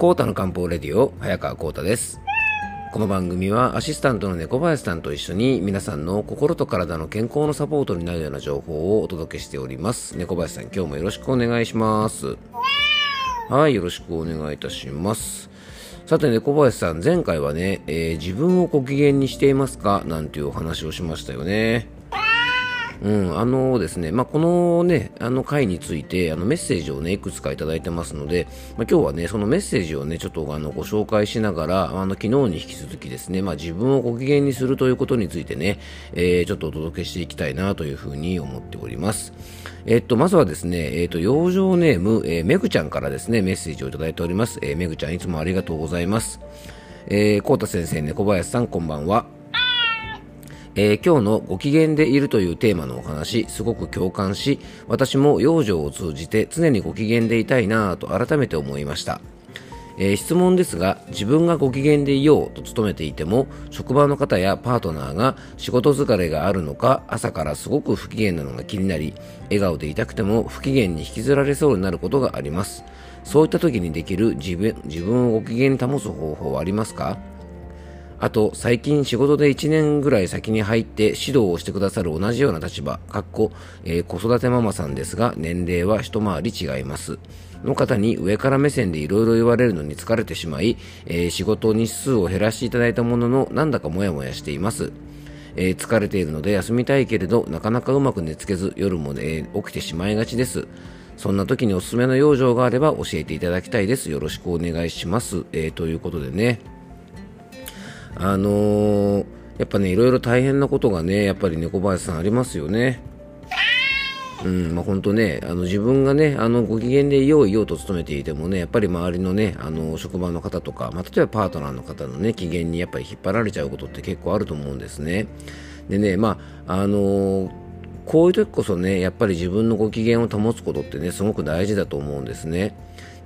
コータの漢方レディオ早川コータです。この番組はアシスタントの猫林さんと一緒に皆さんの心と体の健康のサポートになるような情報をお届けしております。猫林さん今日もよろしくお願いします。はいよろしくお願いいたします。さて猫林さん前回はね、えー、自分をご機嫌にしていますか？なんていうお話をしましたよね。うん、あのですね、まあ、このね、あの回について、あのメッセージをね、いくつかいただいてますので、まあ、今日はね、そのメッセージをね、ちょっとあのご紹介しながら、あの昨日に引き続きですね、まあ、自分をご機嫌にするということについてね、えー、ちょっとお届けしていきたいなというふうに思っております。えっと、まずはですね、えっと、養生ネーム、えー、めぐちゃんからですね、メッセージをいただいております。えー、めぐちゃんいつもありがとうございます。えー、こうた先生、ね猫林さん、こんばんは。えー、今日のご機嫌でいるというテーマのお話、すごく共感し、私も養生を通じて常にご機嫌でいたいなぁと改めて思いました。えー、質問ですが、自分がご機嫌でいようと努めていても、職場の方やパートナーが仕事疲れがあるのか、朝からすごく不機嫌なのが気になり、笑顔でいたくても不機嫌に引きずられそうになることがあります。そういった時にできる自分自分をご機嫌に保つ方法はありますか？あと、最近仕事で1年ぐらい先に入って指導をしてくださる同じような立場、かっこ、えー、子育てママさんですが、年齢は一回り違います。の方に上から目線でいろいろ言われるのに疲れてしまい、えー、仕事日数を減らしていただいたものの、なんだかモヤモヤしています。えー、疲れているので休みたいけれど、なかなかうまく寝つけず、夜も、ね、起きてしまいがちです。そんな時におすすめの養生があれば教えていただきたいです。よろしくお願いします。えー、ということでね。あのー、やっぱね、いろいろ大変なことがね、やっぱり猫林さんありますよね。うん、まあ、本当ね、あの自分がね、あのご機嫌でいよういようと努めていてもね、やっぱり周りのね、あの職場の方とか、まあ、例えばパートナーの方のね、機嫌にやっぱり引っ張られちゃうことって結構あると思うんですね。でね、まあ、あのー、こういう時こそね、やっぱり自分のご機嫌を保つことってね、すごく大事だと思うんですね。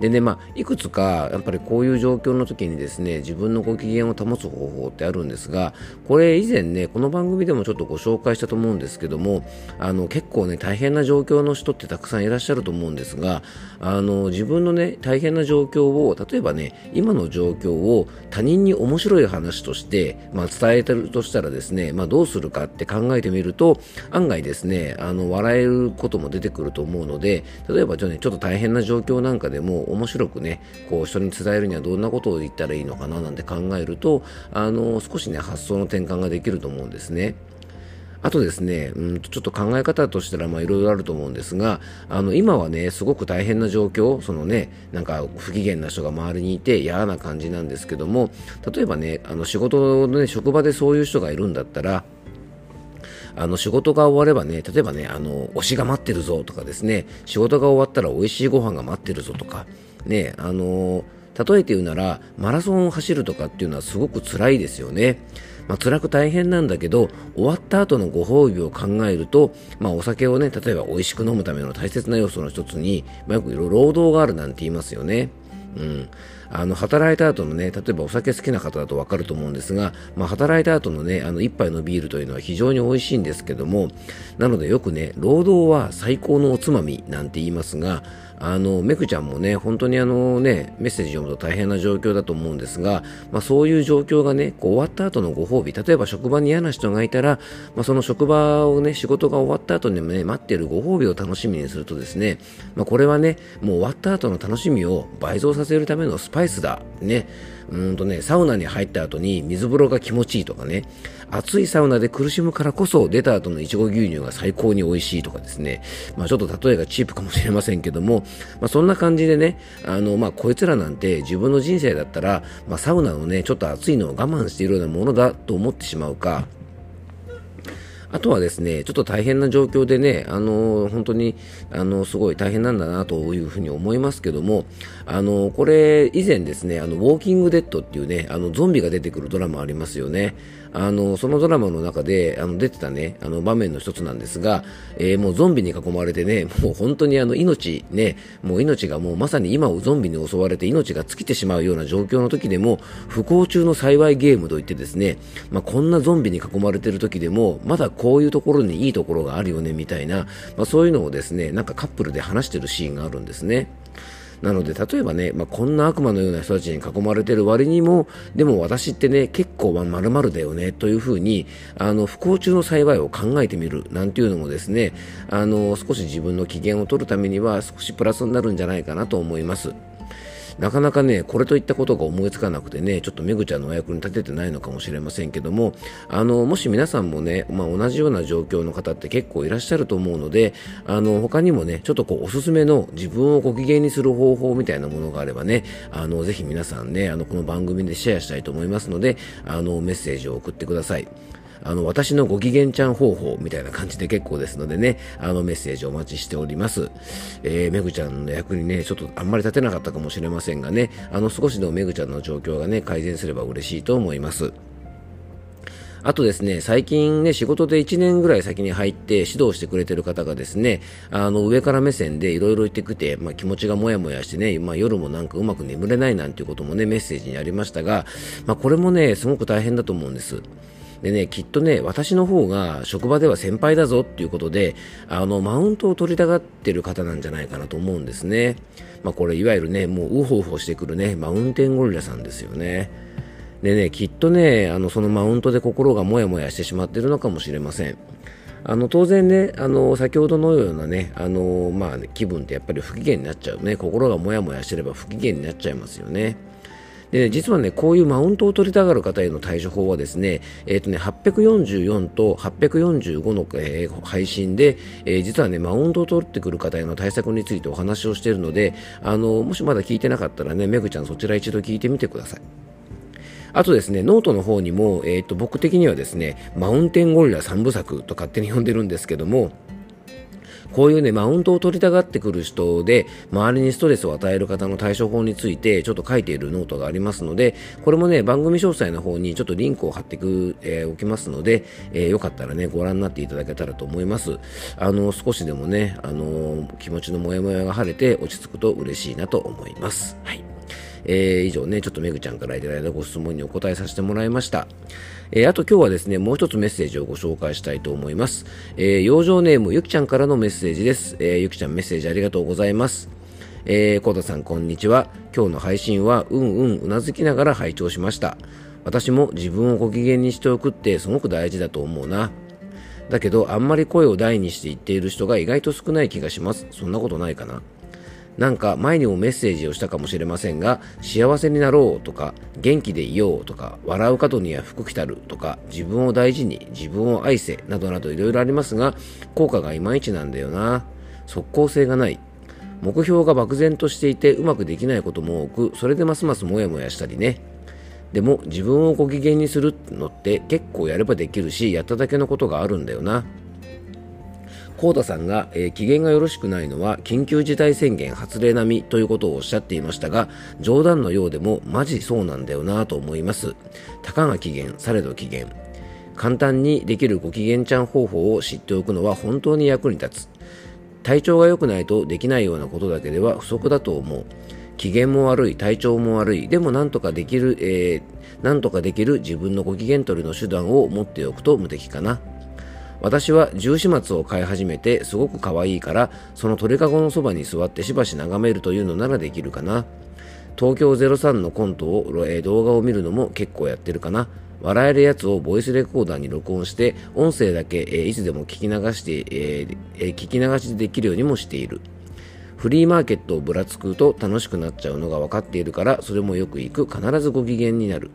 でね、まあ、いくつかやっぱりこういう状況の時にですね自分のご機嫌を保つ方法ってあるんですがこれ以前ねこの番組でもちょっとご紹介したと思うんですけどもあの結構ね大変な状況の人ってたくさんいらっしゃると思うんですがあの自分のね大変な状況を例えばね今の状況を他人に面白い話として、まあ、伝えてるとしたらですね、まあ、どうするかって考えてみると案外ですねあの笑えることも出てくると思うので例えばちょ,、ね、ちょっと大変な状況なんかでも面白くねこう人に伝えるにはどんなことを言ったらいいのかななんて考えるとあの少しね発想の転換ができると思うんですね。あとですね、うん、ちょっと考え方としたらまあいろいろあると思うんですが、あの今はね、すごく大変な状況、そのね、なんか不機嫌な人が周りにいて嫌な感じなんですけども、例えばね、あの仕事のね、職場でそういう人がいるんだったら、あの仕事が終わればね、例えばね、あの推しが待ってるぞとかですね、仕事が終わったら美味しいご飯が待ってるぞとか、ね、あの例えて言うなら、マラソンを走るとかっていうのはすごく辛いですよね。まあ、辛く大変なんだけど、終わった後のご褒美を考えると、まあ、お酒をね、例えば美味しく飲むための大切な要素の一つに、まあ、よく労働があるなんて言いますよね。うん。あの、働いた後のね、例えばお酒好きな方だと分かると思うんですが、まあ、働いた後のね、あの、1杯のビールというのは非常に美味しいんですけども、なのでよくね、労働は最高のおつまみなんて言いますが、あの、めくちゃんもね、本当にあのね、メッセージ読むと大変な状況だと思うんですが、まあそういう状況がね、こう終わった後のご褒美、例えば職場に嫌な人がいたら、まあその職場をね、仕事が終わった後にもね、待っているご褒美を楽しみにするとですね、まあこれはね、もう終わった後の楽しみを倍増させるためのスパイスだ。ね。うんとね、サウナに入った後に水風呂が気持ちいいとかね、暑いサウナで苦しむからこそ出た後のいちご牛乳が最高に美味しいとかですね、まあちょっと例えがチープかもしれませんけども、まあそんな感じでね、あの、まあこいつらなんて自分の人生だったら、まあサウナのね、ちょっと暑いのを我慢しているようなものだと思ってしまうか、あとはですね、ちょっと大変な状況でね、あの本当に、あのすごい大変なんだなというふうに思いますけども、あのこれ以前ですね、あのウォーキングデッドっていうね、あのゾンビが出てくるドラマありますよね。あの、そのドラマの中で、あの、出てたね、あの、場面の一つなんですが、えー、もうゾンビに囲まれてね、もう本当にあの、命、ね、もう命がもうまさに今をゾンビに襲われて命が尽きてしまうような状況の時でも、不幸中の幸いゲームといってですね、まあ、こんなゾンビに囲まれてる時でも、まだこういうところにいいところがあるよね、みたいな、まあ、そういうのをですね、なんかカップルで話してるシーンがあるんですね。なので、例えばね、まあ、こんな悪魔のような人たちに囲まれてる割にも、でも私ってね、結構まるだよね、というふうに、あの、不幸中の幸いを考えてみる、なんていうのもですね、あの、少し自分の機嫌を取るためには少しプラスになるんじゃないかなと思います。なかなかね、これといったことが思いつかなくてね、ちょっとめぐちゃんのお役に立ててないのかもしれませんけども、あの、もし皆さんもね、まあ、同じような状況の方って結構いらっしゃると思うので、あの、他にもね、ちょっとこう、おすすめの自分をご機嫌にする方法みたいなものがあればね、あの、ぜひ皆さんね、あの、この番組でシェアしたいと思いますので、あの、メッセージを送ってください。あの、私のご機嫌ちゃん方法みたいな感じで結構ですのでね、あの、メッセージお待ちしております。えー、めぐちゃんの役にね、ちょっとあんまり立てなかったかもしれませんがね、あの、少しでもめぐちゃんの状況がね、改善すれば嬉しいと思います。あとですね、最近ね、仕事で1年ぐらい先に入って指導してくれてる方がですね、あの、上から目線でいろいろ言ってきて、まあ、気持ちがもやもやしてね、まあ、夜もなんかうまく眠れないなんていうこともね、メッセージにありましたが、まあ、これもね、すごく大変だと思うんです。でね、きっとね、私の方が職場では先輩だぞっていうことで、あの、マウントを取りたがってる方なんじゃないかなと思うんですね。まあ、これ、いわゆるね、もうウホウホしてくるね、マウンテンゴリラさんですよね。でね、きっとね、あの、そのマウントで心がモヤモヤしてしまってるのかもしれません。あの当然ね、あの先ほどのようなね、あのまあ、ね、気分ってやっぱり不機嫌になっちゃうね、心がモヤモヤしてれば不機嫌になっちゃいますよね。で、実はね、こういうマウントを取りたがる方への対処法はですね、えっ、ー、とね、844と845の、えー、配信で、えー、実はね、マウントを取ってくる方への対策についてお話をしているので、あの、もしまだ聞いてなかったらね、めぐちゃんそちら一度聞いてみてください。あとですね、ノートの方にも、えっ、と、僕的にはですね、マウンテンゴリラ3部作と勝手に呼んでるんですけども、こういうね、マウントを取りたがってくる人で、周りにストレスを与える方の対処法について、ちょっと書いているノートがありますので、これもね、番組詳細の方にちょっとリンクを貼ってく、えー、おきますので、えー、よかったらね、ご覧になっていただけたらと思います。あの、少しでもね、あの気持ちのモヤモヤが晴れて落ち着くと嬉しいなと思います。はい。えー、以上ね、ちょっとめぐちゃんからいただいたご質問にお答えさせてもらいました。えー、あと今日はですね、もう一つメッセージをご紹介したいと思います。えー、養生ネームゆきちゃんからのメッセージです。えー、ゆきちゃんメッセージありがとうございます。えー、コーさんこんにちは。今日の配信はうんうんうなずきながら拝聴しました。私も自分をご機嫌にしておくってすごく大事だと思うな。だけど、あんまり声を大にして言っている人が意外と少ない気がします。そんなことないかな。なんか前にもメッセージをしたかもしれませんが、幸せになろうとか、元気でいようとか、笑う角には福来たるとか、自分を大事に、自分を愛せ、などなどいろいろありますが、効果がいまいちなんだよな。即効性がない。目標が漠然としていてうまくできないことも多く、それでますますモヤモヤしたりね。でも自分をご機嫌にするのって結構やればできるし、やっただけのことがあるんだよな。コータさんが、えー、機嫌がよろしくないのは緊急事態宣言発令並みということをおっしゃっていましたが冗談のようでもマジそうなんだよなと思います。たかが機嫌されど機嫌。簡単にできるご機嫌ちゃん方法を知っておくのは本当に役に立つ。体調が良くないとできないようなことだけでは不足だと思う。機嫌も悪い体調も悪い。でもなんとかできる、えー、なんとかできる自分のご機嫌取りの手段を持っておくと無敵かな。私は十四松を飼い始めてすごく可愛いからその鳥かごのそばに座ってしばし眺めるというのならできるかな。東京03のコントを、え、動画を見るのも結構やってるかな。笑えるやつをボイスレコーダーに録音して音声だけ、えー、いつでも聞き流して、えーえー、聞き流しできるようにもしている。フリーマーケットをぶらつくと楽しくなっちゃうのが分かっているからそれもよく行く。必ずご機嫌になる。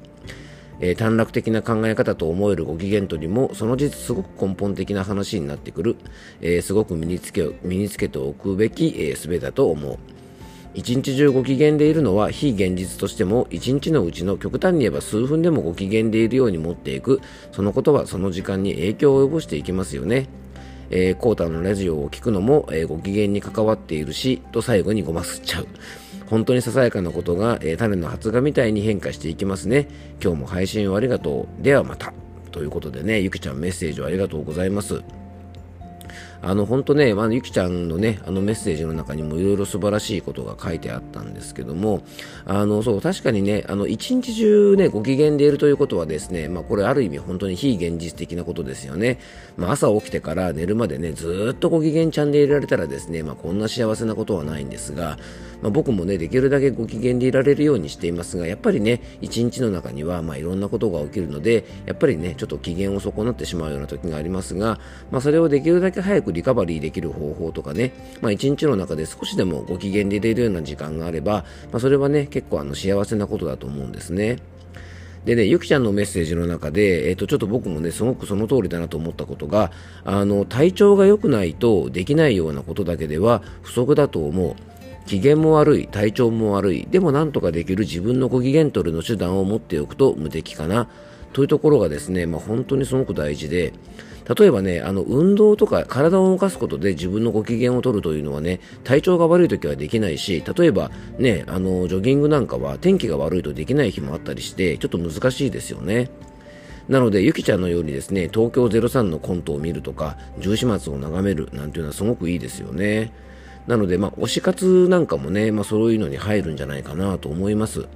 えー、短絡的な考え方と思えるご機嫌取りもその実すごく根本的な話になってくる、えー、すごく身につけ身につけておくべき、えー、術だと思う。一日中ご機嫌でいるのは非現実としても一日のうちの極端に言えば数分でもご機嫌でいるように持っていく。そのことはその時間に影響を及ぼしていきますよね。えー、コータのラジオを聞くのも、えー、ご機嫌に関わっているし、と最後にごますっちゃう。本当にささやかなことが、えー、種の発芽みたいに変化していきますね。今日も配信をありがとう。ではまた。ということでね、ゆきちゃんメッセージをありがとうございます。あの本当ね、まあ、ゆきちゃんのねあのメッセージの中にもいろいろ素晴らしいことが書いてあったんですけどもあのそう確かにねあの一日中ねご機嫌でいるということはですね、まあ、これある意味本当に非現実的なことですよね、まあ、朝起きてから寝るまでねずっとご機嫌ちゃんでいられたらですね、まあ、こんな幸せなことはないんですが、まあ、僕もねできるだけご機嫌でいられるようにしていますがやっぱりね一日の中にはまあいろんなことが起きるのでやっぱりねちょっと機嫌を損なってしまうような時がありますが、まあ、それをできるだけ早くリカバリーできる方法とかね、まあ、一日の中で少しでもご機嫌でいれるような時間があれば、まあ、それはね結構あの幸せなことだと思うんですね。でね、ゆきちゃんのメッセージの中で、えっ、ー、と、ちょっと僕もね、すごくその通りだなと思ったことが、あの、体調が良くないとできないようなことだけでは不足だと思う。機嫌も悪い、体調も悪い、でもなんとかできる自分のご機嫌取りの手段を持っておくと無敵かな、というところがですね、まあ、本当にすごく大事で、例えばね、あの、運動とか体を動かすことで自分のご機嫌を取るというのはね、体調が悪い時はできないし、例えばね、あの、ジョギングなんかは天気が悪いとできない日もあったりして、ちょっと難しいですよね。なので、ゆきちゃんのようにですね、東京03のコントを見るとか、十四松を眺めるなんていうのはすごくいいですよね。なので、まあ、推し活なんかもね、まあ、そういうのに入るんじゃないかなと思います。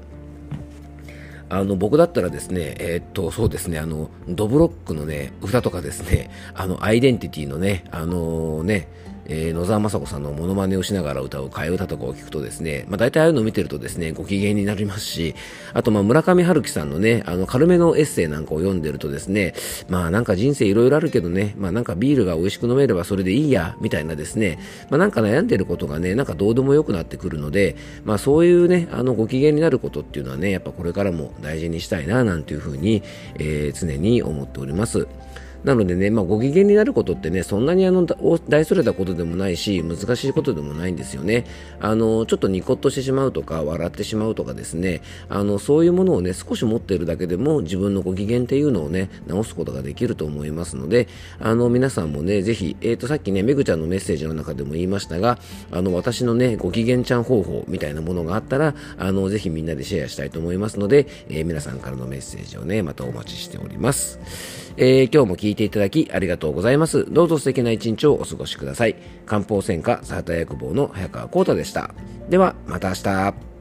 あの、僕だったらですね、えー、っと、そうですね、あの、ドブロックのね、歌とかですね、あの、アイデンティティのね、あのー、ね、えー、野沢雅子さんのモノマネをしながら歌う替え歌とかを聞くとですね、まあ大体ああいうのを見てるとですね、ご機嫌になりますし、あとまあ村上春樹さんのね、あの軽めのエッセイなんかを読んでるとですね、まあなんか人生いろいろあるけどね、まあなんかビールが美味しく飲めればそれでいいや、みたいなですね、まあなんか悩んでることがね、なんかどうでもよくなってくるので、まあそういうね、あのご機嫌になることっていうのはね、やっぱこれからも大事にしたいな、なんていうふうに、えー、常に思っております。なのでね、まあ、ご機嫌になることってね、そんなにあの大それたことでもないし、難しいことでもないんですよね。あの、ちょっとニコッとしてしまうとか、笑ってしまうとかですね、あの、そういうものをね、少し持っているだけでも、自分のご機嫌っていうのをね、直すことができると思いますので、あの、皆さんもね、ぜひ、えっ、ー、と、さっきね、めぐちゃんのメッセージの中でも言いましたが、あの、私のね、ご機嫌ちゃん方法みたいなものがあったら、あの、ぜひみんなでシェアしたいと思いますので、えー、皆さんからのメッセージをね、またお待ちしております。えー、今日も聞いていただきありがとうございます。どうぞ素敵な一日をお過ごしください。漢方専科サータ薬房の早川幸太でした。では、また明日。